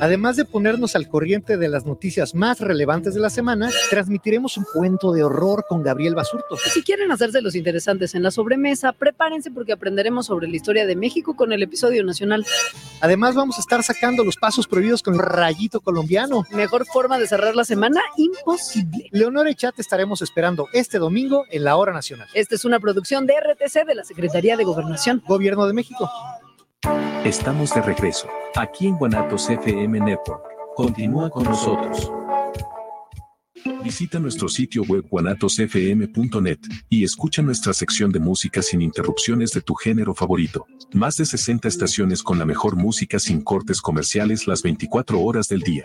Además de ponernos al corriente de las noticias más relevantes de la semana, transmitiremos un cuento de horror con Gabriel Basurto. Si quieren hacerse los interesantes en la sobremesa, prepárense porque aprenderemos sobre la historia de México con el episodio nacional. Además, vamos a estar sacando los pasos prohibidos con Rayito Colombiano. Mejor forma de cerrar la semana, imposible. Leonora y Chat estaremos esperando este domingo en la Hora Nacional. Esta es una producción de RTC de la Secretaría de Gobernación. Gobierno de México. Estamos de regreso, aquí en Guanatos FM Network. Continúa con nosotros. Visita nuestro sitio web guanatosfm.net y escucha nuestra sección de música sin interrupciones de tu género favorito. Más de 60 estaciones con la mejor música sin cortes comerciales las 24 horas del día.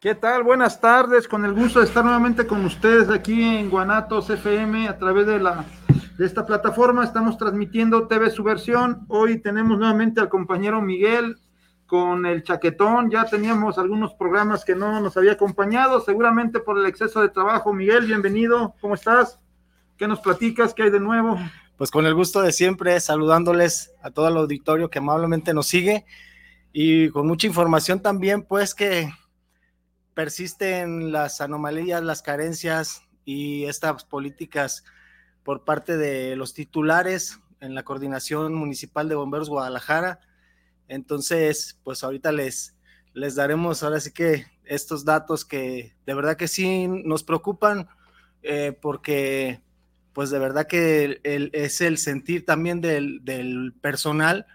¿Qué tal? Buenas tardes, con el gusto de estar nuevamente con ustedes aquí en Guanatos FM a través de la de esta plataforma. Estamos transmitiendo TV Subversión. Hoy tenemos nuevamente al compañero Miguel con el chaquetón. Ya teníamos algunos programas que no nos había acompañado, seguramente por el exceso de trabajo. Miguel, bienvenido. ¿Cómo estás? ¿Qué nos platicas? ¿Qué hay de nuevo? Pues con el gusto de siempre, saludándoles a todo el auditorio que amablemente nos sigue y con mucha información también, pues que persisten las anomalías, las carencias y estas políticas por parte de los titulares en la coordinación municipal de bomberos Guadalajara. Entonces, pues ahorita les, les daremos ahora sí que estos datos que de verdad que sí nos preocupan eh, porque pues de verdad que es el sentir también del, del personal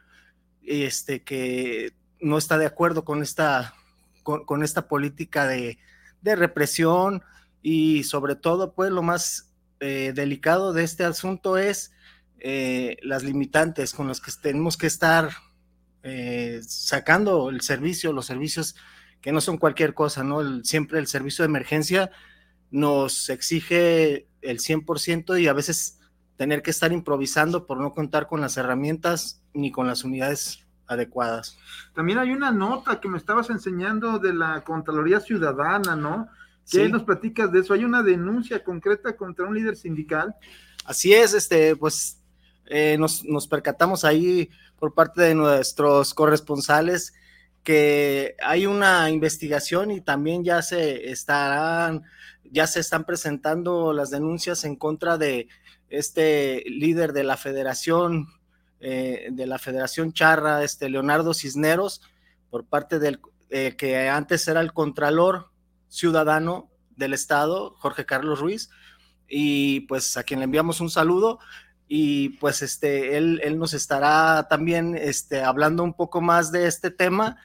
este, que no está de acuerdo con esta con, esta política de, represión y sobre todo, pues lo más eh, delicado de este asunto es eh, las limitantes con las que tenemos que estar eh, sacando el servicio, los servicios que no son cualquier cosa, ¿no? siempre el servicio de emergencia nos exige el 100% y a veces tener que estar improvisando por no contar con las herramientas ni con las unidades adecuadas. También hay una nota que me estabas enseñando de la Contraloría Ciudadana, ¿no? ¿Qué nos platicas de eso? ¿Hay una denuncia concreta contra un líder sindical? Así es, este, pues eh, nos, nos percatamos ahí por parte de nuestros corresponsales que hay una investigación y también ya se estarán, ya se están presentando las denuncias en contra de este líder de la Federación eh, de la Federación Charra, este Leonardo Cisneros, por parte del eh, que antes era el Contralor Ciudadano del Estado, Jorge Carlos Ruiz, y pues a quien le enviamos un saludo y pues este, él, él nos estará también este, hablando un poco más de este tema.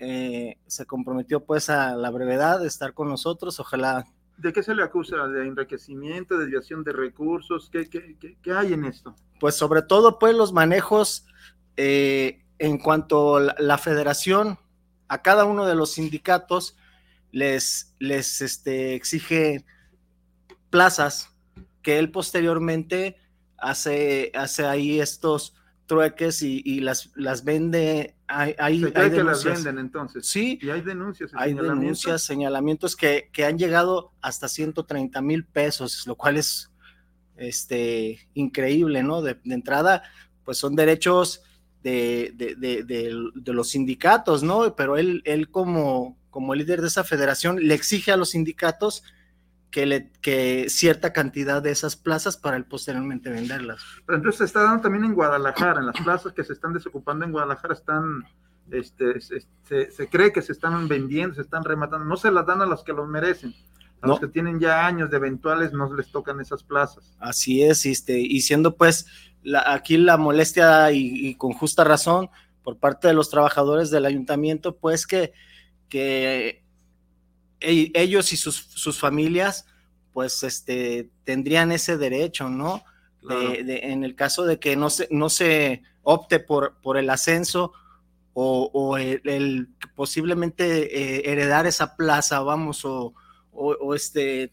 Eh, se comprometió pues a la brevedad de estar con nosotros, ojalá. ¿De qué se le acusa? ¿De enriquecimiento, desviación de recursos? ¿Qué, qué, qué hay en esto? Pues sobre todo pues los manejos eh, en cuanto a la, federación, a cada uno de los sindicatos les, les este, exige plazas que él posteriormente hace, hace ahí estos trueques y, las, las vende. Hay, hay, que las venden entonces. Sí. Y hay denuncias. Hay denuncias, señalamientos que, que han llegado hasta 130 mil pesos, lo cual es este, increíble, ¿no? De, entrada, pues son derechos de, de, los sindicatos, ¿no? Pero él, él como, como líder de esa federación le exige a los sindicatos que, le, que cierta cantidad de esas plazas para él posteriormente venderlas. Pero entonces se está dando también en Guadalajara, en las plazas que se están desocupando en Guadalajara están, este, se, cree que se están vendiendo, se están rematando, no se las dan a los que los merecen. A los que tienen ya años de eventuales no les tocan esas plazas. Así es, este, y siendo pues aquí la molestia y, con justa razón por parte de los trabajadores del ayuntamiento, pues que, que e, ellos y sus, familias, pues este, tendrían ese derecho, ¿no? en el caso de que no se, no se opte por, por el ascenso o, el, posiblemente eh, heredar esa plaza, vamos, o, o este,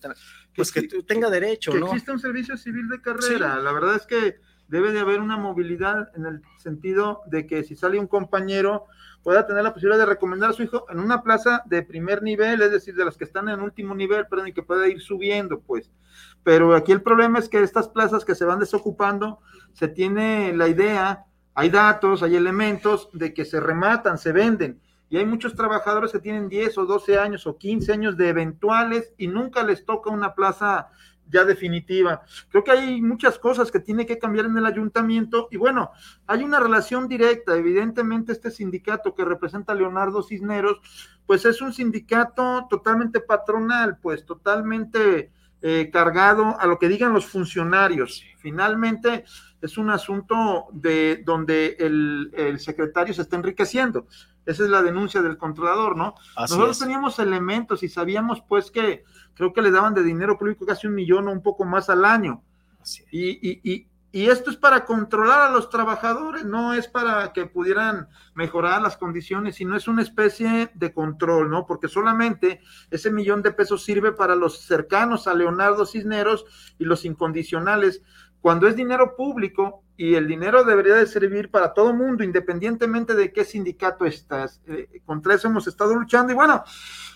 pues que, tenga derecho, que ¿no? Existe un servicio civil de carrera. La verdad es que debe de haber una movilidad en el sentido de que si sale un compañero pueda tener la posibilidad de recomendar a su hijo en una plaza de primer nivel, es decir, de las que están en último nivel, perdón, y que pueda ir subiendo, pues. Pero aquí el problema es que estas plazas que se van desocupando, se tiene la idea, hay datos, hay elementos de que se rematan, se venden. Y hay muchos trabajadores que tienen 10 o 12 años o 15 años de eventuales y nunca les toca una plaza ya definitiva. Creo que hay muchas cosas que tiene que cambiar en el ayuntamiento y bueno, hay una relación directa. Evidentemente este sindicato que representa a Leonardo Cisneros, pues es un sindicato totalmente patronal, pues totalmente eh, cargado a lo que digan los funcionarios. Finalmente es un asunto de donde el, el secretario se está enriqueciendo. Esa es la denuncia del controlador, ¿no? Nosotros teníamos elementos y sabíamos pues que creo que le daban de dinero público casi un millón o un poco más al año. Y, y, y, y, esto es para controlar a los trabajadores, no es para que pudieran mejorar las condiciones, sino es una especie de control, ¿no? Porque solamente ese millón de pesos sirve para los cercanos a Leonardo Cisneros y los incondicionales. Cuando es dinero público, y el dinero debería de servir para todo mundo, independientemente de qué sindicato estás. Eh, contra eso hemos estado luchando y bueno,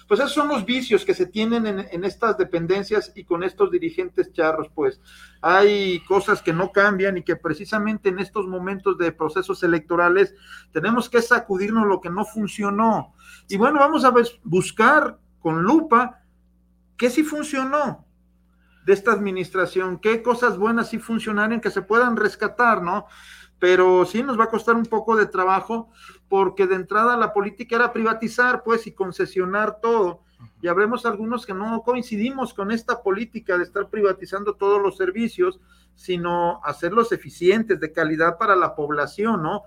pues esos son los vicios que se tienen en, en, estas dependencias y con estos dirigentes charros, pues hay cosas que no cambian y que precisamente en estos momentos de procesos electorales tenemos que sacudirnos lo que no funcionó. Y bueno, vamos a buscar con lupa qué sí funcionó, de esta administración, qué cosas buenas sí funcionaron que se puedan rescatar, ¿no? Pero sí nos va a costar un poco de trabajo porque de entrada la política era privatizar, pues, y concesionar todo. Y habremos algunos que no coincidimos con esta política de estar privatizando todos los servicios, sino hacerlos eficientes, de calidad para la población, ¿no?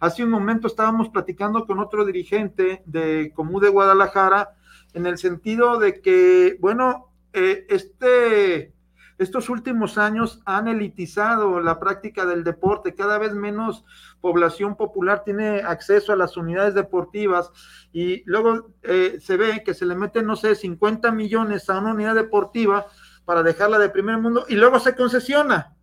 Hace un momento estábamos platicando con otro dirigente de Comú de Guadalajara en el sentido de que, bueno, eh, este, estos últimos años han elitizado la práctica del deporte, cada vez menos población popular tiene acceso a las unidades deportivas y luego eh, se ve que se le meten, no sé, 50 millones a una unidad deportiva para dejarla de primer mundo y luego se concesiona.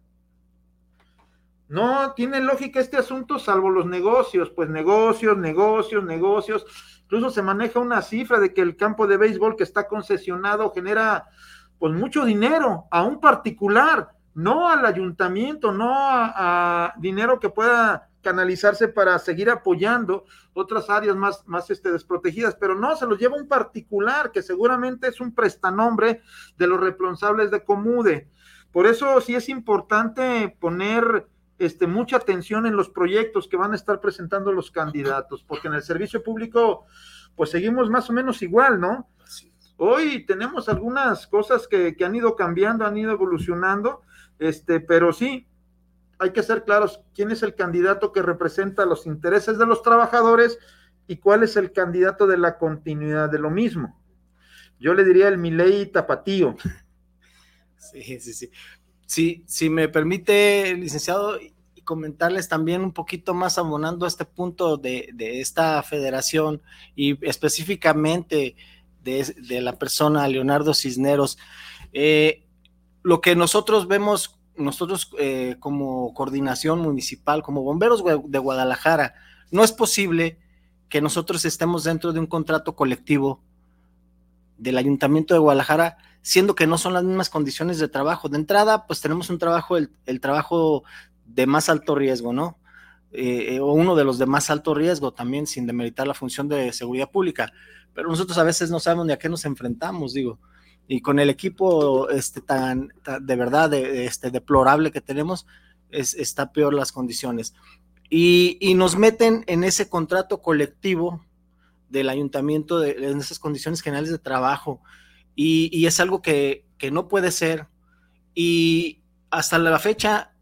No tiene lógica este asunto salvo los negocios, pues negocios, negocios, negocios Incluso se maneja una cifra de que el campo de béisbol que está concesionado genera pues mucho dinero a un particular, no al ayuntamiento, no a, dinero que pueda canalizarse para seguir apoyando otras áreas más, más este, desprotegidas, pero no, se los lleva un particular que seguramente es un prestanombre de los responsables de Comude. Por eso sí es importante poner este, mucha atención en los proyectos que van a estar presentando los candidatos, porque en el servicio público, pues seguimos más o menos igual, ¿no? Hoy tenemos algunas cosas que, que han ido cambiando, han ido evolucionando, este, pero sí, hay que ser claros quién es el candidato que representa los intereses de los trabajadores y cuál es el candidato de la continuidad de lo mismo. Yo le diría el Milei Tapatío. Sí, sí, sí. Sí, si me permite, licenciado, comentarles también un poquito más abonando a este punto de, esta federación y específicamente de, la persona Leonardo Cisneros. Eh, lo que nosotros vemos, nosotros eh, como coordinación municipal, como bomberos de Guadalajara, no es posible que nosotros estemos dentro de un contrato colectivo del Ayuntamiento de Guadalajara siendo que no son las mismas condiciones de trabajo. De entrada, pues tenemos un trabajo, el, trabajo de más alto riesgo, ¿no? Eh, o uno de los de más alto riesgo también, sin demeritar la función de seguridad pública. Pero nosotros a veces no sabemos ni a qué nos enfrentamos, digo. Y con el equipo este, tan, de verdad de, este, deplorable que tenemos, es, está peor las condiciones. Y, y, nos meten en ese contrato colectivo del ayuntamiento, de, en esas condiciones generales de trabajo, y, es algo que, no puede ser. Y hasta la fecha,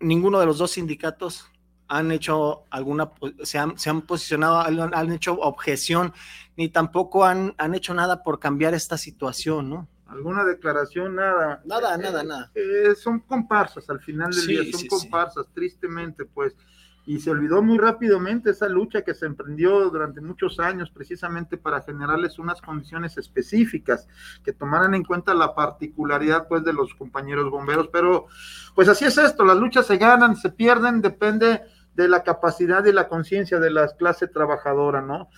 ninguno de los dos sindicatos han hecho alguna, se han, se han posicionado, han, han, hecho objeción, ni tampoco han, han hecho nada por cambiar esta situación, ¿no? alguna declaración, nada. Nada, nada, nada. Eh, son comparsas al final del Sí, día, son sí, comparsas, tristemente, pues. Y se olvidó muy rápidamente esa lucha que se emprendió durante muchos años precisamente para generarles unas condiciones específicas que tomaran en cuenta la particularidad pues de los compañeros bomberos. Pero pues así es esto, las luchas se ganan, se pierden, depende de la capacidad y la conciencia de la clase trabajadora, ¿no?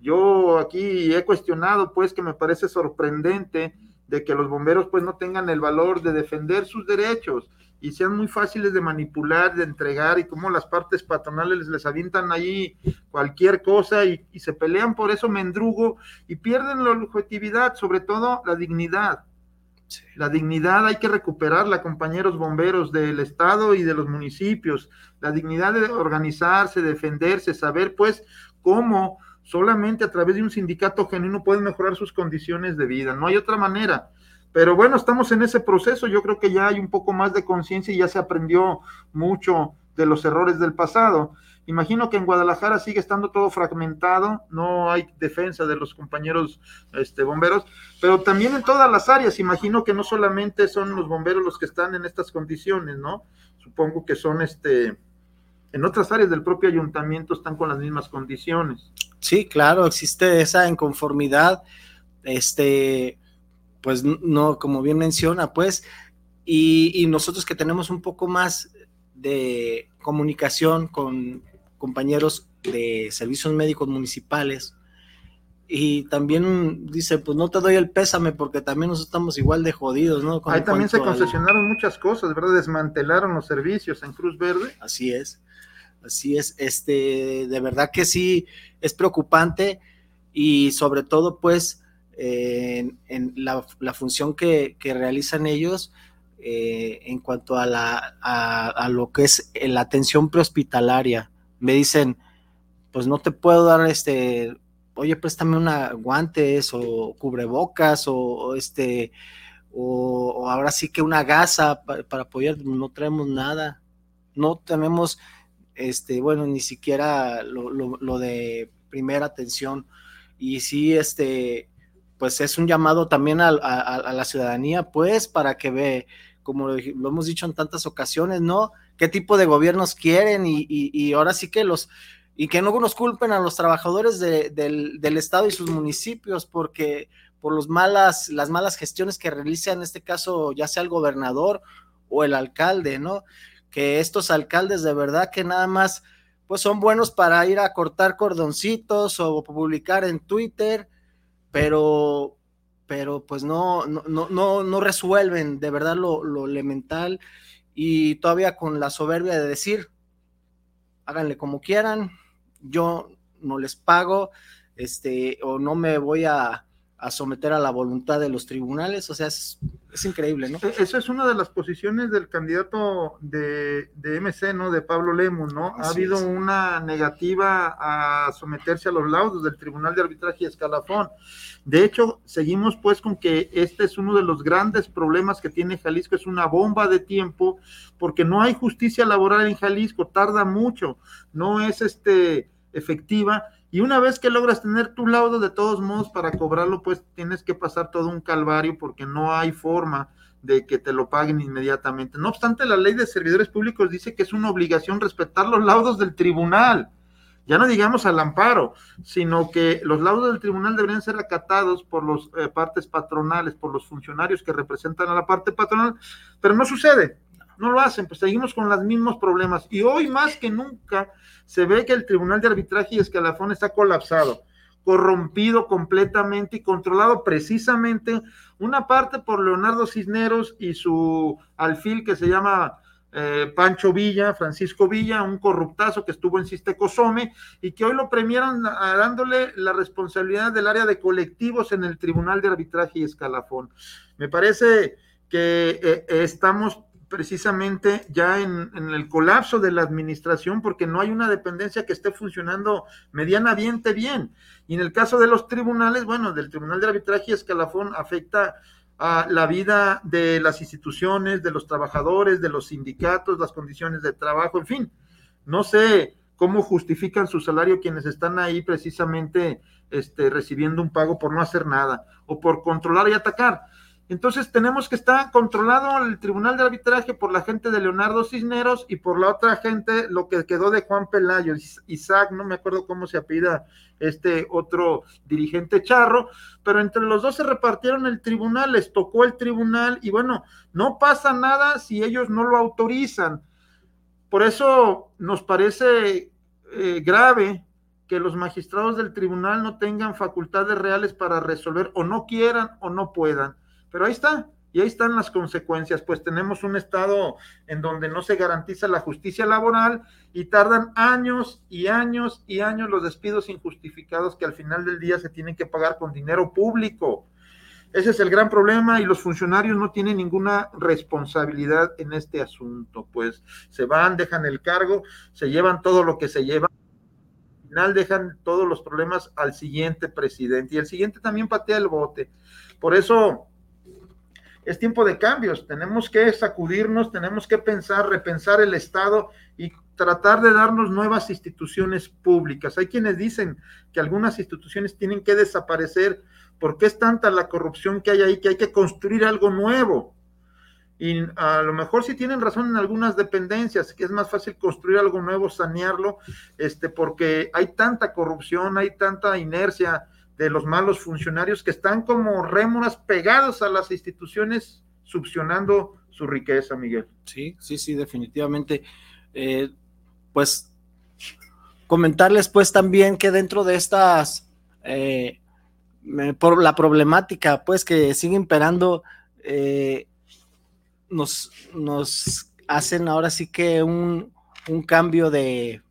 Yo aquí he cuestionado pues que me parece sorprendente de que los bomberos pues no tengan el valor de defender sus derechos y sean muy fáciles de manipular, de entregar y como las partes patronales les avientan ahí cualquier cosa y, y se pelean por eso mendrugo y pierden la objetividad, sobre todo la dignidad. Sí. La dignidad hay que recuperarla, compañeros bomberos del Estado y de los municipios. La dignidad de organizarse, defenderse, saber pues cómo solamente a través de un sindicato genuino pueden mejorar sus condiciones de vida. No hay otra manera. Pero bueno, estamos en ese proceso. Yo creo que ya hay un poco más de conciencia y ya se aprendió mucho de los errores del pasado. Imagino que en Guadalajara sigue estando todo fragmentado, no hay defensa de los compañeros este, bomberos, pero también en todas las áreas. Imagino que no solamente son los bomberos los que están en estas condiciones, ¿no? Supongo que son este, en otras áreas del propio ayuntamiento están con las mismas condiciones. Sí, claro, existe esa inconformidad, este, pues no, como bien menciona, pues, y, y, nosotros que tenemos un poco más de comunicación con compañeros de servicios médicos municipales, y también dice, pues no te doy el pésame porque también nosotros estamos igual de jodidos, ¿no? Con Ahí también se concesionaron al... muchas cosas, ¿verdad? Desmantelaron los servicios en Cruz Verde. Así es, así es, este, de verdad que sí, es preocupante y sobre todo pues en, la, función que, realizan ellos eh, en cuanto a, la, a, lo que es la atención prehospitalaria. Me dicen, pues no te puedo dar este, oye, préstame una guantes o cubrebocas o, este, o, ahora sí que una gasa para, apoyar, no traemos nada, no tenemos, este, bueno, ni siquiera lo, lo de primera atención y sí, este, pues es un llamado también a, a, la ciudadanía, pues, para que ve, como lo, lo, hemos dicho en tantas ocasiones, ¿no? ¿Qué tipo de gobiernos quieren? Y, y, y ahora sí que los, y que no nos culpen a los trabajadores de, del, del, Estado y sus municipios, porque por los malas, las malas gestiones que realiza en este caso, ya sea el gobernador o el alcalde, ¿no? Que estos alcaldes de verdad que nada más, pues son buenos para ir a cortar cordoncitos o publicar en Twitter, pero, pero pues no, no, no, no resuelven de verdad lo, lo elemental y todavía con la soberbia de decir, háganle como quieran, yo no les pago, este, o no me voy a, a someter a la voluntad de los tribunales, o sea, es, es, increíble, ¿no? Esa es una de las posiciones del candidato de, de MC, ¿no? De Pablo Lemus, ¿no? Así ha habido es. una negativa a someterse a los laudos del Tribunal de Arbitraje y Escalafón. De hecho, seguimos pues con que este es uno de los grandes problemas que tiene Jalisco, es una bomba de tiempo, porque no hay justicia laboral en Jalisco, tarda mucho, no es este efectiva, y una vez que logras tener tu laudo, de todos modos, para cobrarlo, pues tienes que pasar todo un calvario porque no hay forma de que te lo paguen inmediatamente. No obstante, la ley de servidores públicos dice que es una obligación respetar los laudos del tribunal. Ya no digamos al amparo, sino que los laudos del tribunal deberían ser acatados por las eh, partes patronales, por los funcionarios que representan a la parte patronal, pero no sucede, no lo hacen, pues seguimos con los mismos problemas. Y hoy más que nunca se ve que el Tribunal de Arbitraje y Escalafón está colapsado, corrompido completamente y controlado precisamente una parte por Leonardo Cisneros y su alfil que se llama eh, Pancho Villa, Francisco Villa, un corruptazo que estuvo en Sistecosome y que hoy lo premiaron dándole la responsabilidad del área de colectivos en el Tribunal de Arbitraje y Escalafón. Me parece que eh, estamos precisamente ya en, el colapso de la administración porque no hay una dependencia que esté funcionando medianamente bien. Y en el caso de los tribunales, bueno, del Tribunal de Arbitraje y Escalafón afecta a la vida de las instituciones, de los trabajadores, de los sindicatos, las condiciones de trabajo, en fin. No sé cómo justifican su salario quienes están ahí precisamente este, recibiendo un pago por no hacer nada o por controlar y atacar. Entonces tenemos que estar controlado el tribunal de arbitraje por la gente de Leonardo Cisneros y por la otra gente lo que quedó de Juan Pelayo, Isaac, no me acuerdo cómo se apida este otro dirigente charro, pero entre los dos se repartieron el tribunal, les tocó el tribunal y bueno, no pasa nada si ellos no lo autorizan. Por eso nos parece eh, grave que los magistrados del tribunal no tengan facultades reales para resolver o no quieran o no puedan. Pero ahí está, y ahí están las consecuencias, pues tenemos un estado en donde no se garantiza la justicia laboral y tardan años y años y años los despidos injustificados que al final del día se tienen que pagar con dinero público. Ese es el gran problema y los funcionarios no tienen ninguna responsabilidad en este asunto, pues se van, dejan el cargo, se llevan todo lo que se lleva, al final dejan todos los problemas al siguiente presidente y el siguiente también patea el bote. Por eso es tiempo de cambios, tenemos que sacudirnos, tenemos que pensar, repensar el Estado y tratar de darnos nuevas instituciones públicas. Hay quienes dicen que algunas instituciones tienen que desaparecer porque es tanta la corrupción que hay ahí que hay que construir algo nuevo. Y a lo mejor sí tienen razón en algunas dependencias, que es más fácil construir algo nuevo, sanearlo, este, porque hay tanta corrupción, hay tanta inercia, de los malos funcionarios que están como rémoras pegados a las instituciones, succionando su riqueza, Miguel. Sí, sí, sí, definitivamente. Eh, pues comentarles pues también que dentro de estas, eh, por la problemática pues que sigue imperando, eh, nos, nos hacen ahora sí que un, un cambio de,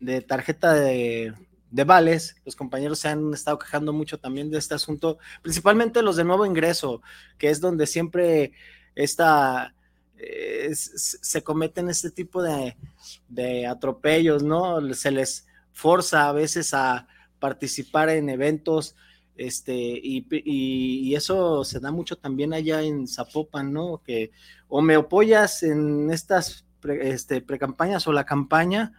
de tarjeta de, de vales, los compañeros se han estado quejando mucho también de este asunto, principalmente los de nuevo ingreso, que es donde siempre está, eh, se cometen este tipo de, atropellos, ¿no? Se les forza a veces a participar en eventos, este, y, eso se da mucho también allá en Zapopan, ¿no? Que o me apoyas en estas este, precampañas o la campaña,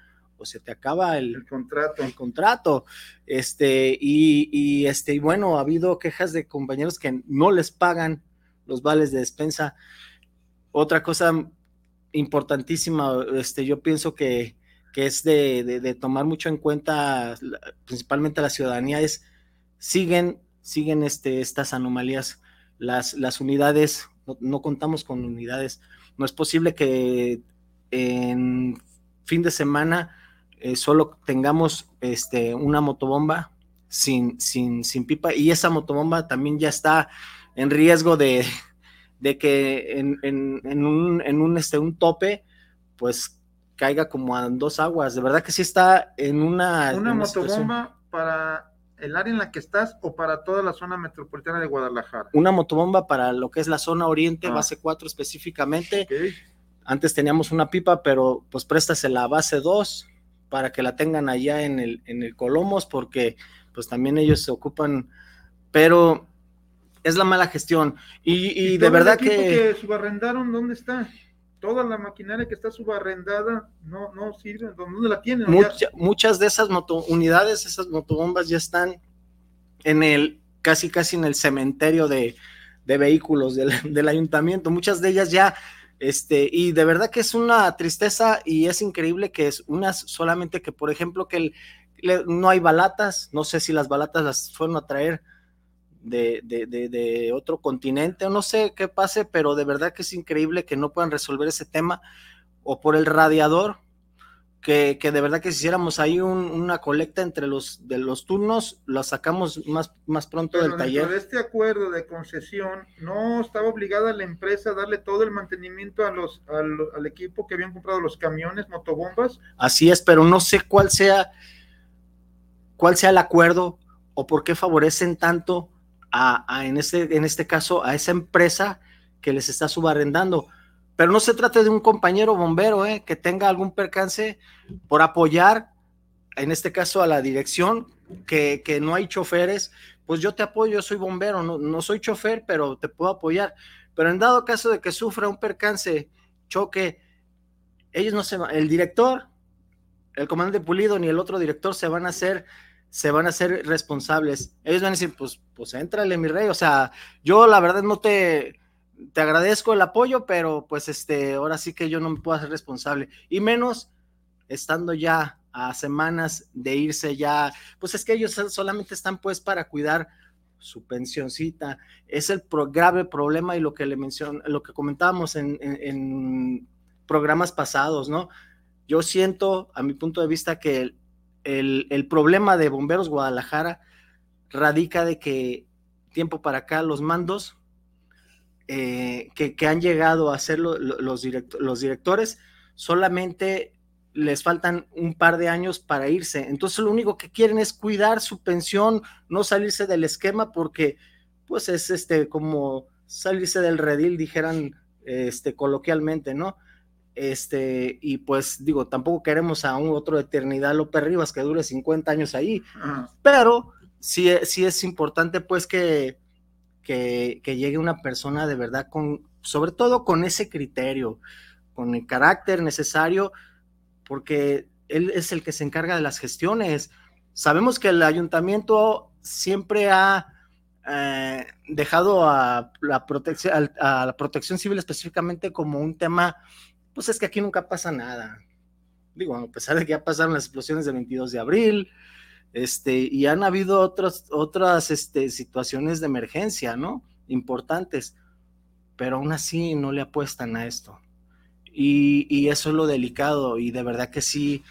pues, se te acaba el, contrato. El contrato. Este, y, este, y bueno, ha habido quejas de compañeros que no les pagan los vales de despensa. Otra cosa importantísima, este, yo pienso que, es de, tomar mucho en cuenta, principalmente la ciudadanía, es siguen, siguen este, estas anomalías. Las, las unidades, no contamos con unidades. No es posible que en fin de semana eh, solo tengamos este, una motobomba sin, sin, sin pipa y esa motobomba también ya está en riesgo de, que en, un, este, un tope, pues caiga como a dos aguas. De verdad que sí está en una... Una motobomba para el área en la que estás o para toda la zona metropolitana de Guadalajara. Una motobomba para lo que es la zona oriente, ah. base 4 específicamente. Antes teníamos una pipa, pero pues préstase la base 2 para que la tengan allá en el, en el Colomos, porque pues también ellos se ocupan, pero es la mala gestión. Y, de verdad que... que subarrendaron, ¿dónde está? Toda la maquinaria que está subarrendada no, no sirve, ¿dónde la tienen? muchas de esas unidades, esas motobombas ya están en el, casi casi en el cementerio de, vehículos del, del ayuntamiento. Muchas de ellas ya este, y de verdad que es una tristeza y es increíble que es unas solamente que, por ejemplo, que no hay balatas, no sé si las balatas las fueron a traer de, de, de, otro continente no sé qué pase, pero de verdad que es increíble que no puedan resolver ese tema o por el radiador, que, de verdad que si hiciéramos ahí una colecta entre los de los turnos, la sacamos más, más pronto del taller. de este acuerdo de concesión, no estaba obligada la empresa a darle todo el mantenimiento a los, al, equipo que habían comprado los camiones, motobombas. Así es, pero no sé cuál sea, cuál sea el acuerdo o por qué favorecen tanto a, a en, este, en este caso a esa empresa que les está subarrendando pero no se trata de un compañero bombero eh, que tenga algún percance por apoyar, en este caso a la dirección, que, no hay choferes, pues yo te apoyo, yo soy bombero, no, no soy chofer, pero te puedo apoyar. Pero en dado caso de que sufra un percance, choque, ellos no se van, el director, el comandante Pulido ni el otro director se van a hacer se van a hacer responsables. Ellos van a decir, pues, pues éntrale, mi rey. O sea, yo la verdad no te, te agradezco el apoyo, pero pues este, ahora sí que yo no me puedo hacer responsable. Y menos estando ya a semanas de irse ya, pues es que ellos solamente están pues para cuidar su pensioncita. Es el grave problema y lo que le mencionó, lo que comentábamos en, en, programas pasados, ¿no? Yo siento, a mi punto de vista, que el, problema de Bomberos Guadalajara radica de que tiempo para acá los mandos eh, que, han llegado a ser los, los directores solamente les faltan un par de años para irse. Entonces lo único que quieren es cuidar su pensión, no salirse del esquema porque pues es este como salirse del redil, dijeran este coloquialmente, ¿no? Este, y pues digo, tampoco queremos a un otro Eternidad López Rivas que dure 50 años ahí, pero sí, sí es importante pues que, que, que, llegue una persona de verdad con, sobre todo con ese criterio, con el carácter necesario, porque él es el que se encarga de las gestiones. Sabemos que el ayuntamiento siempre ha eh, dejado a la, protección, a la protección civil específicamente como un tema pues es que aquí nunca pasa nada. Digo, a pesar de que ya pasaron las explosiones del 22 de abril, este, y han habido otras, otras este, situaciones de emergencia, ¿no? Importantes, pero aún así no le apuestan a esto. Y, y eso es lo delicado, y de verdad que sí,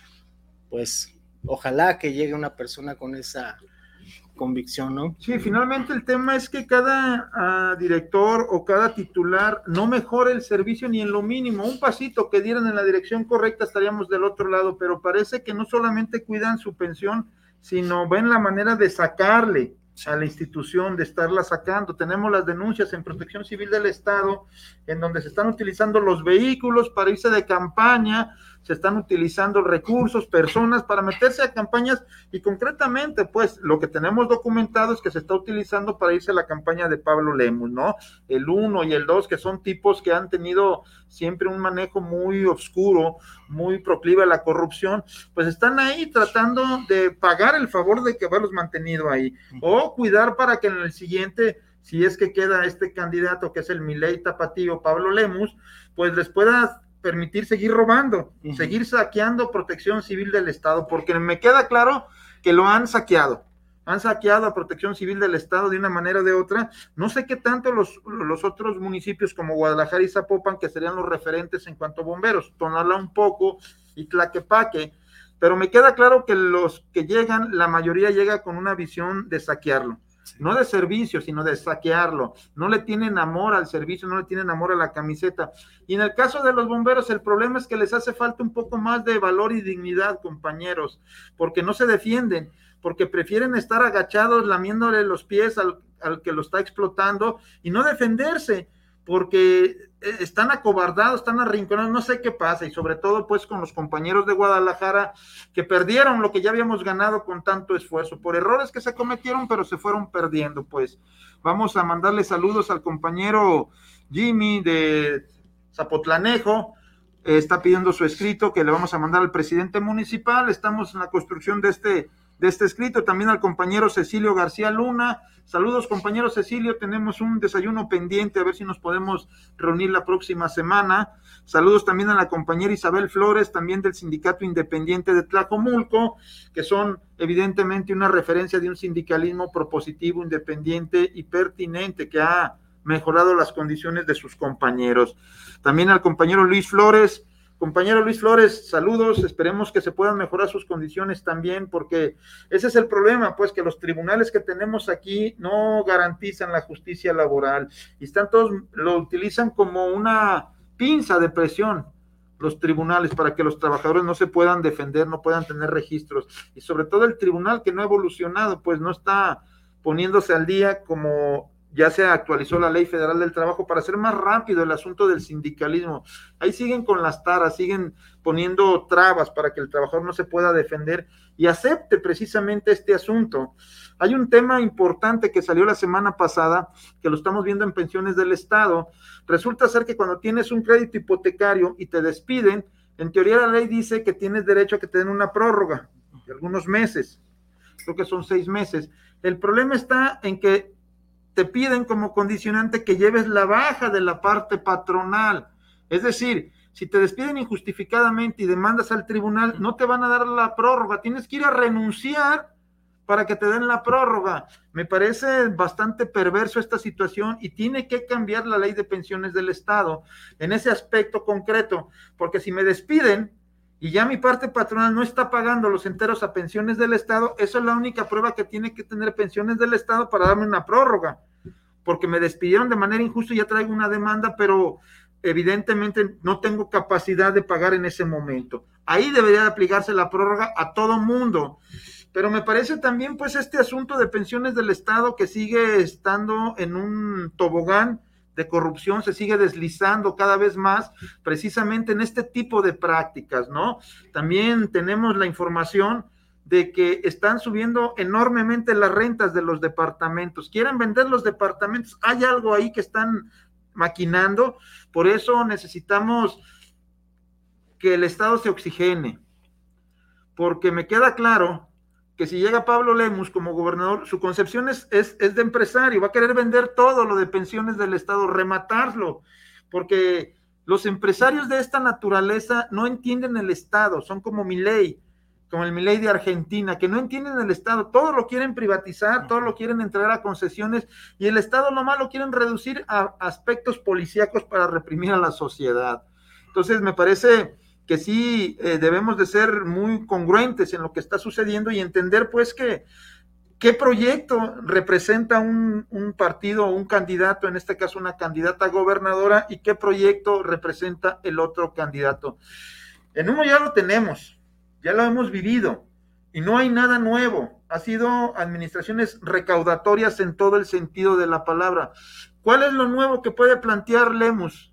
pues ojalá que llegue una persona con esa convicción, ¿no? Sí, finalmente el tema es que cada ah, director o cada titular no mejore el servicio ni en lo mínimo. Un pasito que dieran en la dirección correcta estaríamos del otro lado, pero parece que no solamente cuidan su pensión, sino ven la manera de sacarle a la institución, de estarla sacando. Tenemos las denuncias en Protección Civil del Estado, en donde se están utilizando los vehículos para irse de campaña, se están utilizando recursos, personas para meterse a campañas y concretamente, pues lo que tenemos documentado es que se está utilizando para irse a la campaña de Pablo Lemus, ¿no? El uno y el dos, que son tipos que han tenido siempre un manejo muy oscuro, muy proclive a la corrupción, pues están ahí tratando de pagar el favor de que haberlos mantenido ahí o cuidar para que en el siguiente si es que queda este candidato que es el Milei Tapatío Pablo Lemus, pues les pueda permitir seguir robando, seguir saqueando protección civil del Estado, porque me queda claro que lo han saqueado. Han saqueado a protección civil del Estado de una manera o de otra. No sé qué tanto los, los otros municipios como Guadalajara y Zapopan, que serían los referentes en cuanto a bomberos, Tonalá un poco y Tlaquepaque, pero me queda claro que los que llegan, la mayoría llega con una visión de saquearlo no de servicio, sino de saquearlo. No le tienen amor al servicio, no le tienen amor a la camiseta. Y en el caso de los bomberos, el problema es que les hace falta un poco más de valor y dignidad, compañeros, porque no se defienden, porque prefieren estar agachados lamiéndole los pies al, al que lo está explotando y no defenderse porque eh, están acobardados, están arrinconados, no sé qué pasa, y sobre todo pues con los compañeros de Guadalajara que perdieron lo que ya habíamos ganado con tanto esfuerzo, por errores que se cometieron, pero se fueron perdiendo, pues. Vamos a mandarle saludos al compañero Jimmy de Zapotlanejo, está pidiendo su escrito que le vamos a mandar al presidente municipal, estamos en la construcción de este de este escrito, también al compañero Cecilio García Luna. Saludos, compañero Cecilio, tenemos un desayuno pendiente, a ver si nos podemos reunir la próxima semana. Saludos también a la compañera Isabel Flores, también del Sindicato Independiente de Tlacomulco, que son evidentemente una referencia de un sindicalismo propositivo, independiente y pertinente que ha mejorado las condiciones de sus compañeros. También al compañero Luis Flores, Compañero Luis Flores, saludos, esperemos que se puedan mejorar sus condiciones también, porque ese es el problema, pues que los tribunales que tenemos aquí no garantizan la justicia laboral y están todos, lo utilizan como una pinza de presión los tribunales para que los trabajadores no se puedan defender, no puedan tener registros. Y sobre todo el tribunal que no ha evolucionado, pues no está poniéndose al día como ya se actualizó la ley federal del trabajo para hacer más rápido el asunto del sindicalismo. Ahí siguen con las taras, siguen poniendo trabas para que el trabajador no se pueda defender y acepte precisamente este asunto. Hay un tema importante que salió la semana pasada, que lo estamos viendo en pensiones del Estado. Resulta ser que cuando tienes un crédito hipotecario y te despiden, en teoría la ley dice que tienes derecho a que te den una prórroga de algunos meses. Creo que son seis meses. El problema está en que te piden como condicionante que lleves la baja de la parte patronal. Es decir, si te despiden injustificadamente y demandas al tribunal, no te van a dar la prórroga, tienes que ir a renunciar para que te den la prórroga. Me parece bastante perverso esta situación y tiene que cambiar la ley de pensiones del Estado en ese aspecto concreto, porque si me despiden y ya mi parte patronal no está pagando los enteros a pensiones del Estado, eso es la única prueba que tiene que tener pensiones del Estado para darme una prórroga, porque me despidieron de manera injusta y ya traigo una demanda, pero evidentemente no tengo capacidad de pagar en ese momento. Ahí debería de aplicarse la prórroga a todo mundo. Pero me parece también pues este asunto de pensiones del Estado que sigue estando en un tobogán de corrupción se sigue deslizando cada vez más precisamente en este tipo de prácticas, ¿no? También tenemos la información de que están subiendo enormemente las rentas de los departamentos. Quieren vender los departamentos. Hay algo ahí que están maquinando. Por eso necesitamos que el Estado se oxigene. Porque me queda claro que si llega Pablo Lemus como gobernador, su concepción es, es, de empresario, va a querer vender todo lo de pensiones del Estado, rematarlo, porque los empresarios de esta naturaleza no entienden el Estado, son como mi ley, como el ley de Argentina, que no entienden el Estado, todo lo quieren privatizar, todo lo quieren entregar a concesiones y el Estado nomás lo quieren reducir a aspectos policíacos para reprimir a la sociedad. Entonces, me parece que sí eh, debemos de ser muy congruentes en lo que está sucediendo y entender pues que qué proyecto representa un, un partido o un candidato, en este caso una candidata gobernadora, y qué proyecto representa el otro candidato. En uno ya lo tenemos, ya lo hemos vivido y no hay nada nuevo. Ha sido administraciones recaudatorias en todo el sentido de la palabra. ¿Cuál es lo nuevo que puede plantear Lemus?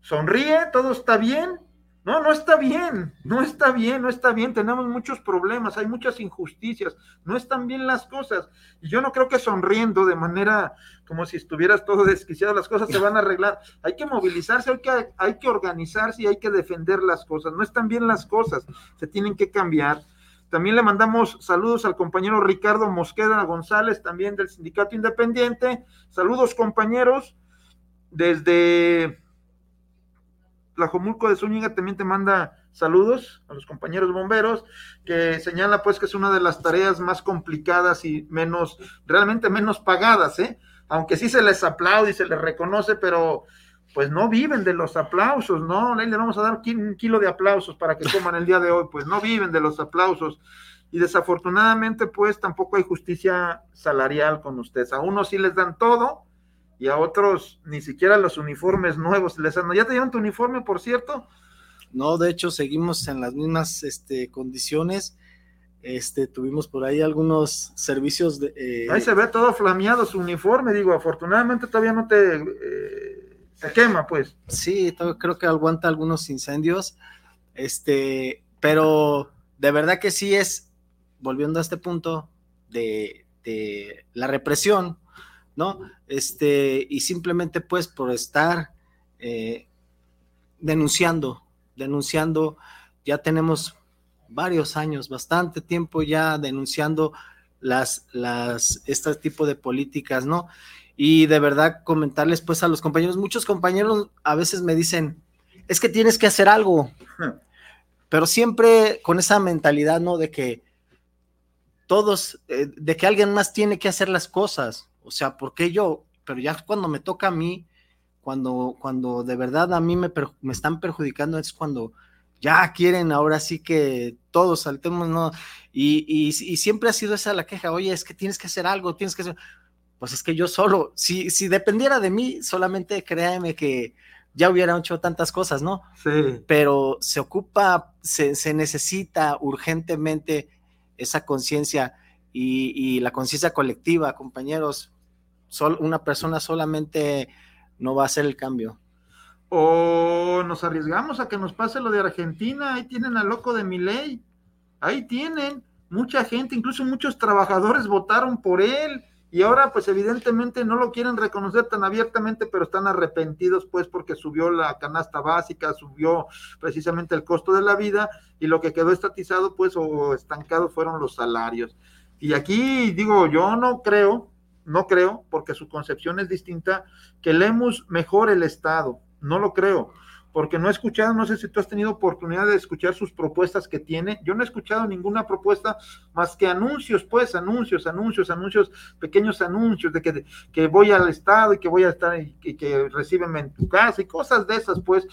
Sonríe, todo está bien, no, no está bien, no está bien, no está bien, tenemos muchos problemas, hay muchas injusticias, no están bien las cosas. Y yo no creo que sonriendo de manera como si estuvieras todo desquiciado, las cosas se van a arreglar. Hay que movilizarse, hay que, hay que organizarse y hay que defender las cosas. No están bien las cosas, se tienen que cambiar. También le mandamos saludos al compañero Ricardo Mosqueda González, también del Sindicato Independiente. Saludos, compañeros, desde Tlajomulco de Zúñiga también te manda saludos a los compañeros bomberos, que señala pues que es una de las tareas más complicadas y menos, realmente menos pagadas, ¿eh? Aunque sí se les aplaude y se les reconoce, pero pues no viven de los aplausos, ¿no? le vamos a dar un kilo de aplausos para que coman el día de hoy, pues no viven de los aplausos. Y desafortunadamente, pues tampoco hay justicia salarial con ustedes. A unos sí les dan todo, y a otros ni siquiera los uniformes nuevos les han... ¿Ya te dieron tu uniforme, por cierto? No, de hecho seguimos en las mismas este, condiciones. Este, tuvimos por ahí algunos servicios de... Eh, ahí se ve todo flameado su uniforme, digo, afortunadamente todavía no te... Eh, se quema, pues. Sí, creo que aguanta algunos incendios, este, pero de verdad que sí es, volviendo a este punto de, de la represión, ¿no? Este, y simplemente pues por estar eh, denunciando, denunciando, ya tenemos varios años, bastante tiempo ya denunciando las, las, este tipo de políticas, ¿no? Y de verdad comentarles pues a los compañeros, muchos compañeros a veces me dicen, es que tienes que hacer algo, pero siempre con esa mentalidad, ¿no? De que todos, eh, de que alguien más tiene que hacer las cosas, o sea, ¿por qué yo? Pero ya cuando me toca a mí, cuando, cuando de verdad a mí me, me están perjudicando, es cuando ya quieren ahora sí que todos saltemos, ¿no? Y, y, siempre ha sido esa la queja, oye, es que tienes que hacer algo, tienes que hacer... Pues es que yo solo, si, si dependiera de mí, solamente créeme que ya hubiera hecho tantas cosas, ¿no? Sí. Pero se ocupa, se, se necesita urgentemente esa conciencia y, y, la conciencia colectiva, compañeros una persona solamente no va a hacer el cambio. O nos arriesgamos a que nos pase lo de Argentina, ahí tienen al loco de mi ley, ahí tienen, mucha gente, incluso muchos trabajadores votaron por él y ahora pues evidentemente no lo quieren reconocer tan abiertamente, pero están arrepentidos pues porque subió la canasta básica, subió precisamente el costo de la vida y lo que quedó estatizado pues o estancado fueron los salarios. Y aquí digo, yo no creo, no creo, porque su concepción es distinta, que leemos mejor el Estado, no lo creo porque no he escuchado, no sé si tú has tenido oportunidad de escuchar sus propuestas que tiene. Yo no he escuchado ninguna propuesta más que anuncios, pues, anuncios, anuncios, anuncios, pequeños anuncios de que, que voy al Estado y que voy a estar y, que recíbeme en tu casa y cosas de esas, pues,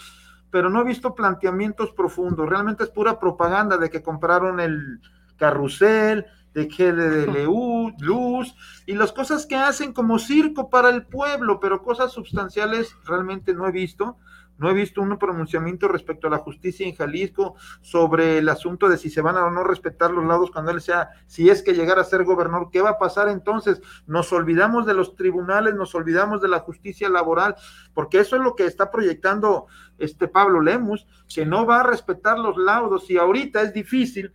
pero no he visto planteamientos profundos. Realmente es pura propaganda de que compraron el carrusel, de GDLU, luz y las cosas que hacen como circo para el pueblo, pero cosas sustanciales realmente no he visto. No he visto un pronunciamiento respecto a la justicia en Jalisco sobre el asunto de si se van a o no respetar los lados cuando él sea, si es que llegara a ser gobernador, ¿qué va a pasar entonces? Nos olvidamos de los tribunales, nos olvidamos de la justicia laboral, porque eso es lo que está proyectando este Pablo Lemus, que no va a respetar los laudos y ahorita es difícil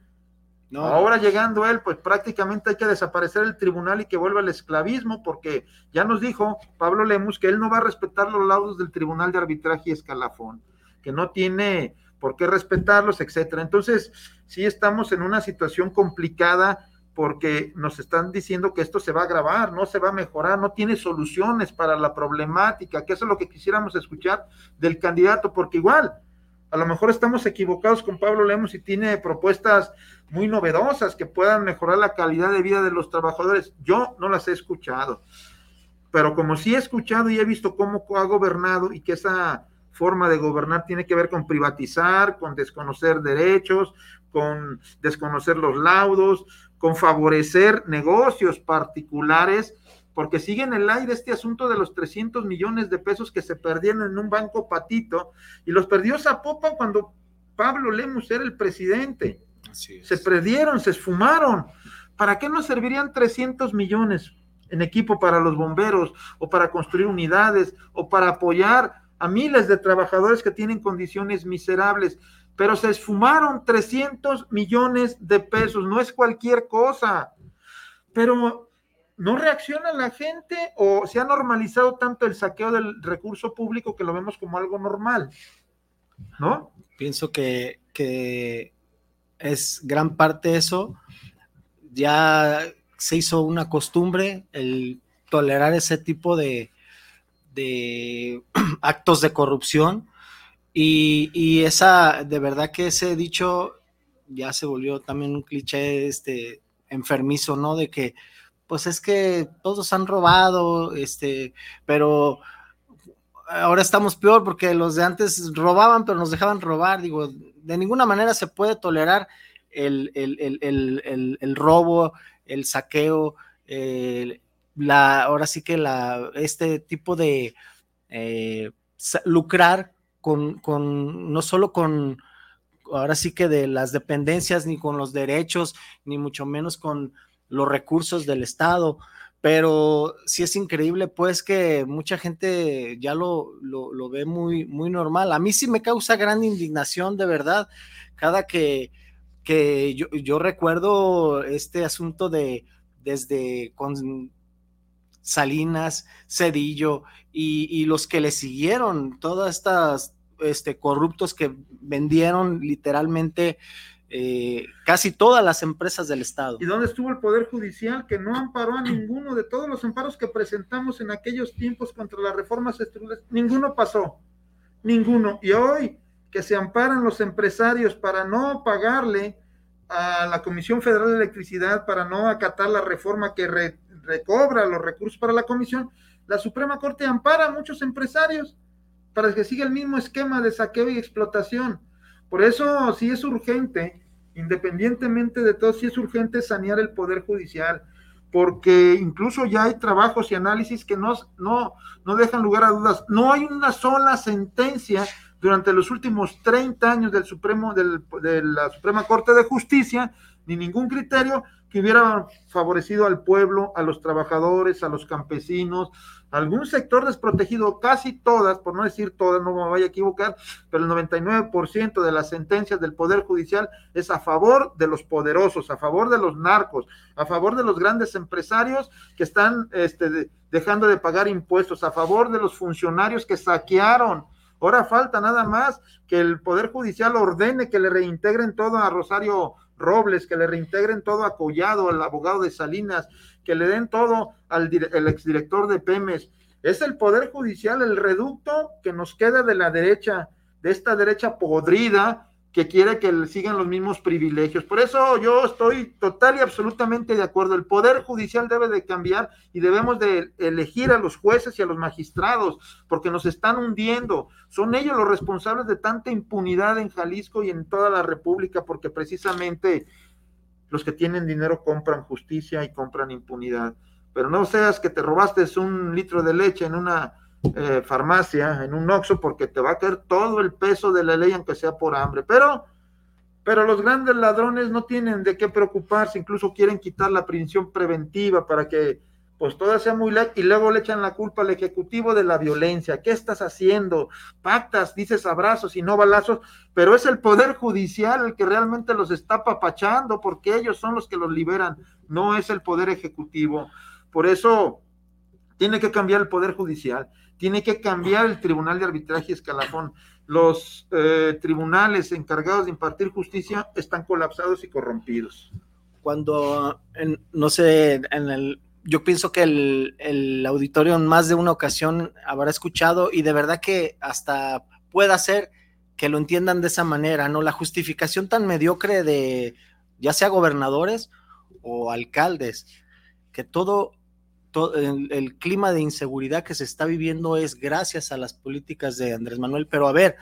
Ahora llegando él, pues prácticamente hay que desaparecer el tribunal y que vuelva el esclavismo, porque ya nos dijo Pablo Lemus que él no va a respetar los laudos del Tribunal de Arbitraje y Escalafón, que no tiene por qué respetarlos, etcétera. Entonces, sí estamos en una situación complicada porque nos están diciendo que esto se va a agravar, no se va a mejorar, no tiene soluciones para la problemática, que eso es lo que quisiéramos escuchar del candidato, porque igual, a lo mejor estamos equivocados con Pablo Lemos y tiene propuestas muy novedosas que puedan mejorar la calidad de vida de los trabajadores. Yo no las he escuchado, pero como sí he escuchado y he visto cómo ha gobernado y que esa forma de gobernar tiene que ver con privatizar, con desconocer derechos, con desconocer los laudos, con favorecer negocios particulares porque sigue en el aire este asunto de los 300 millones de pesos que se perdieron en un banco patito y los perdió Zapopan cuando Pablo Lemus era el presidente. Se perdieron, se esfumaron. ¿Para qué nos servirían 300 millones en equipo para los bomberos o para construir unidades o para apoyar a miles de trabajadores que tienen condiciones miserables? Pero se esfumaron 300 millones de pesos, no es cualquier cosa. Pero ¿No reacciona la gente o se ha normalizado tanto el saqueo del recurso público que lo vemos como algo normal? ¿No? Pienso que, es gran parte eso. Ya se hizo una costumbre el tolerar ese tipo de, actos de corrupción y, y, esa, de verdad que ese dicho ya se volvió también un cliché este enfermizo, ¿no? De que pues es que todos han robado, este, pero ahora estamos peor porque los de antes robaban, pero nos dejaban robar. Digo, de ninguna manera se puede tolerar el, robo, el saqueo, la, ahora sí que la, este tipo de eh, lucrar con, con, no solo con, ahora sí que de las dependencias, ni con los derechos, ni mucho menos con los recursos del Estado, pero sí es increíble pues que mucha gente ya lo, lo, ve muy, muy normal. A mí sí me causa gran indignación de verdad cada que, que yo, yo recuerdo este asunto de desde con Salinas, Cedillo y, y, los que le siguieron, todas estas este, corruptos que vendieron literalmente eh, casi todas las empresas del Estado. ¿Y dónde estuvo el Poder Judicial que no amparó a ninguno de todos los amparos que presentamos en aquellos tiempos contra las reformas estructurales? Ninguno pasó, ninguno. Y hoy que se amparan los empresarios para no pagarle a la Comisión Federal de Electricidad, para no acatar la reforma que recobra los recursos para la Comisión, la Suprema Corte ampara a muchos empresarios para que siga el mismo esquema de saqueo y explotación. Por eso sí es urgente, independientemente de todo, sí es urgente sanear el Poder Judicial, porque incluso ya hay trabajos y análisis que no, no, no dejan lugar a dudas. No hay una sola sentencia durante los últimos 30 años del Supremo, del, de la Suprema Corte de Justicia, ni ningún criterio que hubiera favorecido al pueblo, a los trabajadores, a los campesinos, algún sector desprotegido, casi todas, por no decir todas, no me vaya a equivocar, pero el 99% de las sentencias del Poder Judicial es a favor de los poderosos, a favor de los narcos, a favor de los grandes empresarios que están este, dejando de pagar impuestos, a favor de los funcionarios que saquearon. Ahora falta nada más que el Poder Judicial ordene que le reintegren todo a Rosario Robles, que le reintegren todo a Collado, al abogado de Salinas, que le den todo al el exdirector de Pemes. Es el Poder Judicial el reducto que nos queda de la derecha, de esta derecha podrida que quiere que sigan los mismos privilegios. Por eso yo estoy total y absolutamente de acuerdo. El Poder Judicial debe de cambiar y debemos de elegir a los jueces y a los magistrados, porque nos están hundiendo. Son ellos los responsables de tanta impunidad en Jalisco y en toda la República, porque precisamente los que tienen dinero compran justicia y compran impunidad. Pero no seas que te robaste un litro de leche en una eh, farmacia, en un Oxxo, porque te va a caer todo el peso de la ley, aunque sea por hambre. Pero, pero los grandes ladrones no tienen de qué preocuparse, incluso quieren quitar la prisión preventiva para que pues todo sea muy light y luego le echan la culpa al ejecutivo de la violencia. ¿Qué estás haciendo? Pactas, dices abrazos y no balazos, pero es el poder judicial el que realmente los está papachando porque ellos son los que los liberan, no es el poder ejecutivo. Por eso tiene que cambiar el poder judicial tiene que cambiar el Tribunal de Arbitraje Escalafón. Los eh, tribunales encargados de impartir justicia están colapsados y corrompidos. Cuando, no sé, en el, yo pienso que el, el, auditorio en más de una ocasión habrá escuchado y de verdad que hasta pueda ser que lo entiendan de esa manera, ¿no? La justificación tan mediocre de ya sea gobernadores o alcaldes, que todo el, clima de inseguridad que se está viviendo es gracias a las políticas de Andrés Manuel, pero a ver,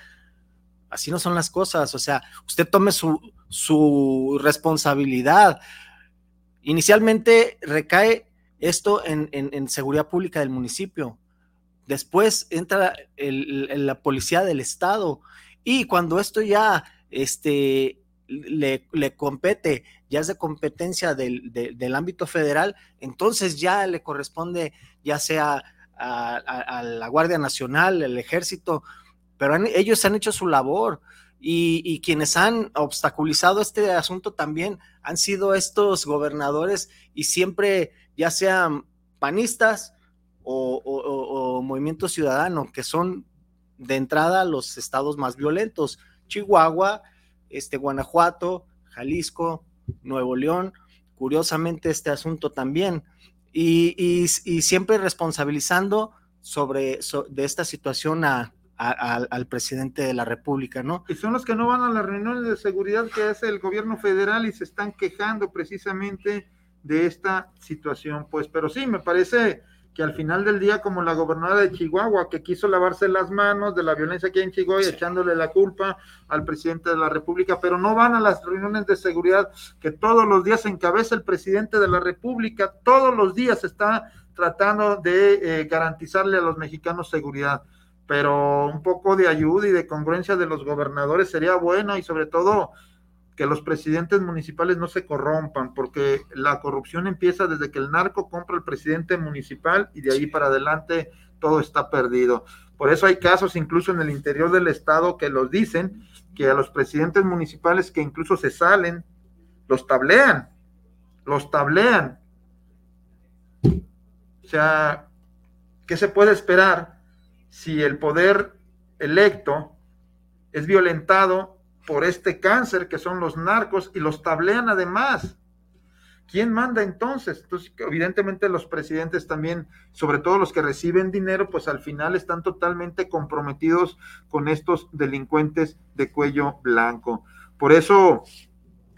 así no son las cosas, o sea, usted tome su, su responsabilidad. Inicialmente recae esto en, en, seguridad pública del municipio, después entra la policía del estado y cuando esto ya este, le, le compete ya es de competencia del, del, ámbito federal, entonces ya le corresponde ya sea a, la Guardia Nacional, el ejército, pero ellos han hecho su labor y, quienes han obstaculizado este asunto también han sido estos gobernadores y siempre ya sean panistas o, o movimiento ciudadano, que son de entrada los estados más violentos, Chihuahua, este, Guanajuato, Jalisco, Nuevo León, curiosamente este asunto también, y, siempre responsabilizando sobre de esta situación al presidente de la República, ¿no? Y son los que no van a las reuniones de seguridad que hace el gobierno federal y se están quejando precisamente de esta situación, pues, pero sí, me parece que al final del día, como la gobernadora de Chihuahua, que quiso lavarse las manos de la violencia que hay en Chihuahua, echándole la culpa al presidente de la República, pero no van a las reuniones de seguridad que todos los días encabeza el presidente de la República, todos los días está tratando de eh, garantizarle a los mexicanos seguridad. Pero un poco de ayuda y de congruencia de los gobernadores sería bueno y sobre todo que los presidentes municipales no se corrompan, porque la corrupción empieza desde que el narco compra el presidente municipal y de ahí para adelante todo está perdido. Por eso hay casos incluso en el interior del estado que los dicen, que a los presidentes municipales que incluso se salen, los tablean, los tablean. O sea, ¿qué se puede esperar si el poder electo es violentado por este cáncer que son los narcos y los tablean además. ¿Quién manda entonces? Entonces, evidentemente los presidentes también, sobre todo los que reciben dinero, pues al final están totalmente comprometidos con estos delincuentes de cuello blanco. Por eso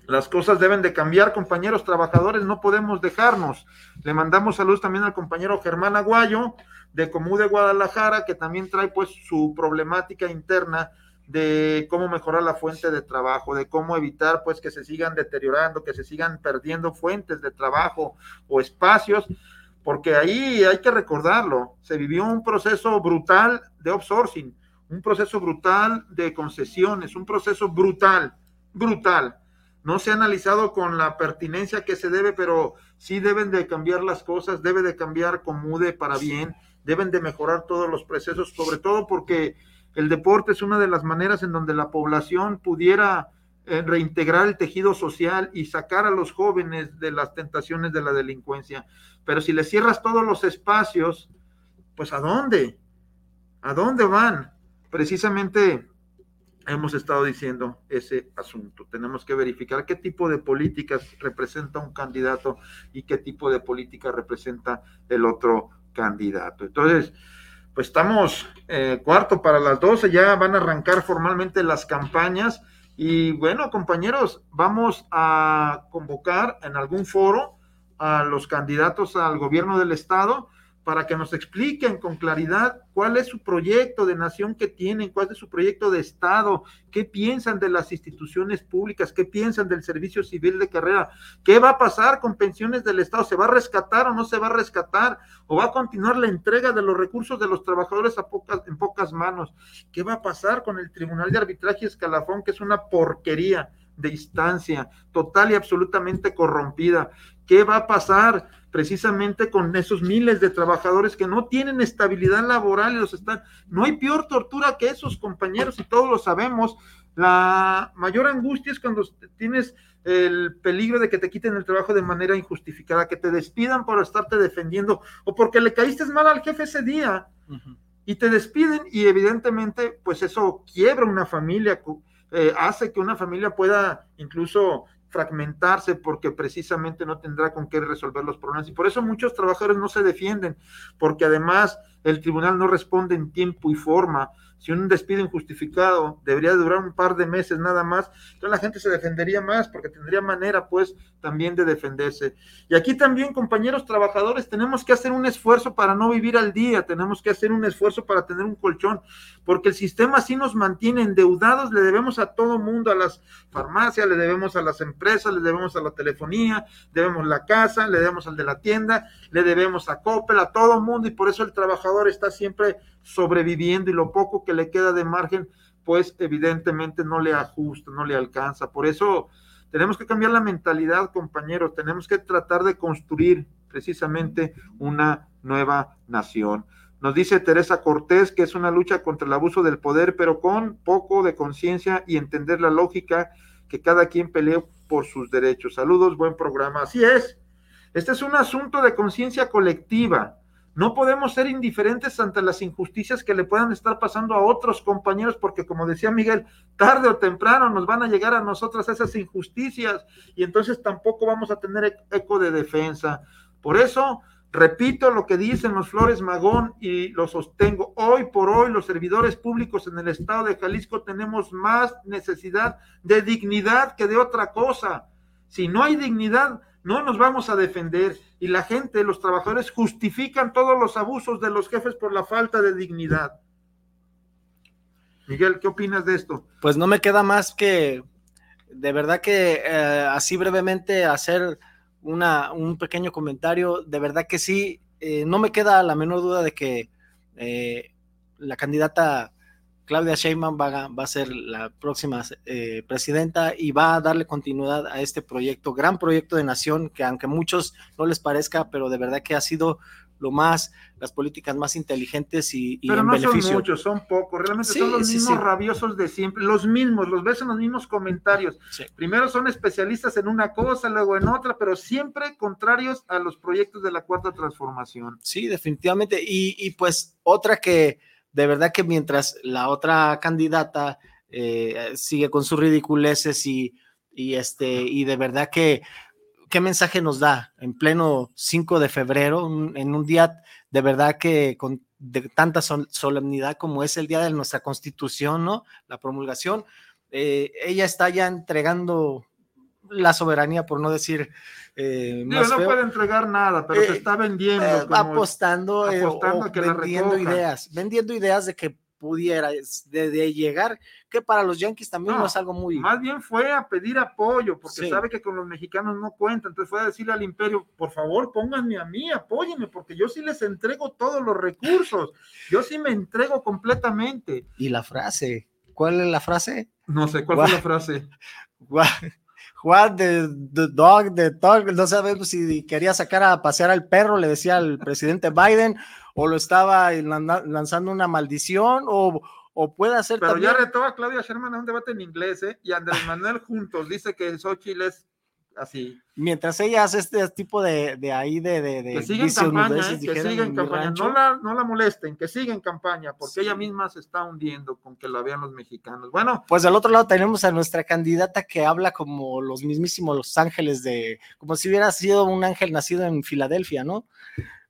las cosas deben de cambiar, compañeros trabajadores, no podemos dejarnos. Le mandamos saludos también al compañero Germán Aguayo de Comú de Guadalajara, que también trae pues su problemática interna de cómo mejorar la fuente de trabajo, de cómo evitar pues que se sigan deteriorando, que se sigan perdiendo fuentes de trabajo o espacios, porque ahí hay que recordarlo, se vivió un proceso brutal de outsourcing, un proceso brutal de concesiones, un proceso brutal, brutal. No se ha analizado con la pertinencia que se debe, pero sí deben de cambiar las cosas, debe de cambiar Comude para bien, deben de mejorar todos los procesos, sobre todo porque el deporte es una de las maneras en donde la población pudiera eh, reintegrar el tejido social y sacar a los jóvenes de las tentaciones de la delincuencia. Pero si le cierras todos los espacios, pues ¿a dónde? ¿A dónde van? Precisamente hemos estado diciendo ese asunto. Tenemos que verificar qué tipo de políticas representa un candidato y qué tipo de política representa el otro candidato. Entonces, pues estamos eh, cuarto para las 12, ya van a arrancar formalmente las campañas. Y bueno, compañeros, vamos a convocar en algún foro a los candidatos al gobierno del estado para que nos expliquen con claridad cuál es su proyecto de nación que tienen, cuál es su proyecto de Estado, qué piensan de las instituciones públicas, qué piensan del servicio civil de carrera, qué va a pasar con pensiones del Estado, se va a rescatar o no se va a rescatar, o va a continuar la entrega de los recursos de los trabajadores a en pocas manos, qué va a pasar con el Tribunal de Arbitraje Escalafón, que es una porquería de instancia, total y absolutamente corrompida. ¿Qué va a pasar precisamente con esos miles de trabajadores que no tienen estabilidad laboral y los están... No hay peor tortura que esos compañeros y todos lo sabemos. La mayor angustia es cuando tienes el peligro de que te quiten el trabajo de manera injustificada, que te despidan por estarte defendiendo o porque le caíste mal al jefe ese día y te despiden y evidentemente pues eso quiebra una familia, eh, hace que una familia pueda incluso fragmentarse porque precisamente no tendrá con qué resolver los problemas. Y por eso muchos trabajadores no se defienden, porque además el tribunal no responde en tiempo y forma si un despido injustificado debería durar un par de meses nada más, entonces la gente se defendería más porque tendría manera pues también de defenderse. Y aquí también, compañeros trabajadores, tenemos que hacer un esfuerzo para no vivir al día, tenemos que hacer un esfuerzo para tener un colchón, porque el sistema así nos mantiene endeudados, le debemos a todo mundo, a las farmacias, le debemos a las empresas, le debemos a la telefonía, debemos la casa, le debemos al de la tienda, le debemos a Coppel, a todo mundo, y por eso el trabajador está siempre sobreviviendo y lo poco que le queda de margen, pues evidentemente no le ajusta, no le alcanza. Por eso tenemos que cambiar la mentalidad, compañeros, tenemos que tratar de construir precisamente una nueva nación. Nos dice Teresa Cortés que es una lucha contra el abuso del poder, pero con poco de conciencia y entender la lógica que cada quien pelee por sus derechos. Saludos, buen programa. Así es. Este es un asunto de conciencia colectiva. No podemos ser indiferentes ante las injusticias que le puedan estar pasando a otros compañeros, porque como decía Miguel, tarde o temprano nos van a llegar a nosotras esas injusticias y entonces tampoco vamos a tener eco de defensa. Por eso, repito lo que dicen los Flores Magón y lo sostengo. Hoy por hoy los servidores públicos en el estado de Jalisco tenemos más necesidad de dignidad que de otra cosa. Si no hay dignidad, no nos vamos a defender y la gente, los trabajadores justifican todos los abusos de los jefes por la falta de dignidad. Miguel, ¿qué opinas de esto? Pues no me queda más que de verdad que eh, así brevemente hacer una, un pequeño comentario. De verdad que sí, eh, no me queda la menor duda de que eh, la candidata Claudia Sheinbaum va, a ser la próxima eh, presidenta y va a darle continuidad a este proyecto, gran proyecto de nación, que aunque a muchos no les parezca, pero de verdad que ha sido lo más, las políticas más inteligentes y, y pero no son muchos, son pocos, realmente son los mismos rabiosos de siempre, los mismos, los ves en los mismos comentarios. Primero son especialistas en una cosa, luego en otra, pero siempre contrarios a los proyectos de la cuarta transformación. Sí, definitivamente. Y, y pues otra que de verdad que mientras la otra candidata eh, sigue con sus ridiculeces y, y, este, y de verdad que, ¿qué mensaje nos da en pleno 5 de febrero, en un día de verdad que con de tanta solemnidad como es el día de nuestra constitución, ¿no? La promulgación, eh, ella está ya entregando la soberanía, por no decir. Eh, no puede entregar nada, pero se eh, está vendiendo. Eh, apostando, apostando vendiendo ideas, vendiendo ideas de que pudiera de, llegar, que para los Yankees también no, es algo muy... Más bien fue a pedir apoyo, porque sabe que con los mexicanos no cuenta, entonces fue a decirle al imperio, por favor, pónganme a mí, apóyenme, porque yo sí les entrego todos los recursos, yo sí me entrego completamente. Y la frase, ¿cuál es la frase? No sé, ¿cuál fue la frase? Juan de, Dog, de Dog, no sabemos si quería sacar a pasear al perro, le decía al presidente Biden, o lo estaba lanzando una maldición, o, o puede hacer. Pero ya retó a Claudia Sherman a un debate en inglés, ¿eh? y Andrés Manuel juntos dice que Xochitl es así. Mientras ella hace este tipo de, de ahí de, de, que siga en campaña, ¿eh? que siga en campaña, no la, no la molesten, que siga en campaña, porque ella misma se está hundiendo con que la vean los mexicanos. Bueno, pues del otro lado tenemos a nuestra candidata que habla como los mismísimos Los Ángeles de, como si hubiera sido un ángel nacido en Filadelfia, ¿no?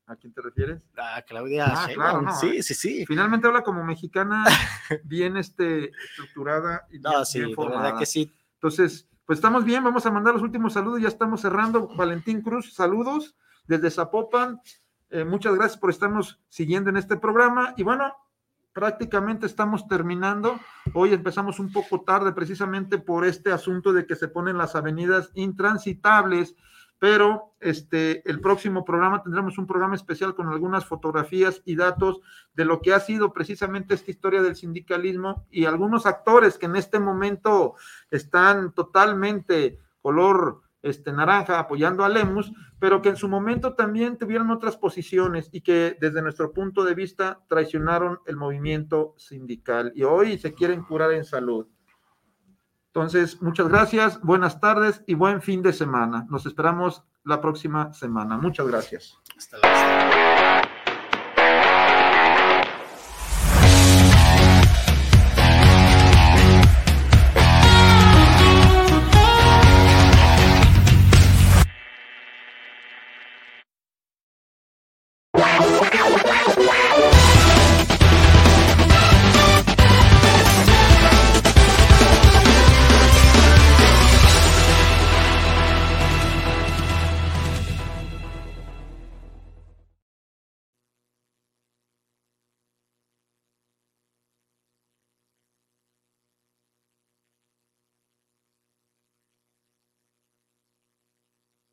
¿A quién te refieres? A Claudia ah, claro, sí, sí, sí. Finalmente habla como mexicana, bien este, estructurada y bien, sí, Verdad que sí. Entonces, pues estamos bien, vamos a mandar los últimos saludos, ya estamos cerrando. Valentín Cruz, saludos desde Zapopan. Eh, muchas gracias por estarnos siguiendo en este programa. Y bueno, prácticamente estamos terminando. Hoy empezamos un poco tarde precisamente por este asunto de que se ponen las avenidas intransitables pero este, el próximo programa tendremos un programa especial con algunas fotografías y datos de lo que ha sido precisamente esta historia del sindicalismo y algunos actores que en este momento están totalmente color este, naranja apoyando a Lemus, pero que en su momento también tuvieron otras posiciones y que desde nuestro punto de vista traicionaron el movimiento sindical y hoy se quieren curar en salud. Entonces, muchas gracias, buenas tardes y buen fin de semana. Nos esperamos la próxima semana. Muchas gracias. Hasta la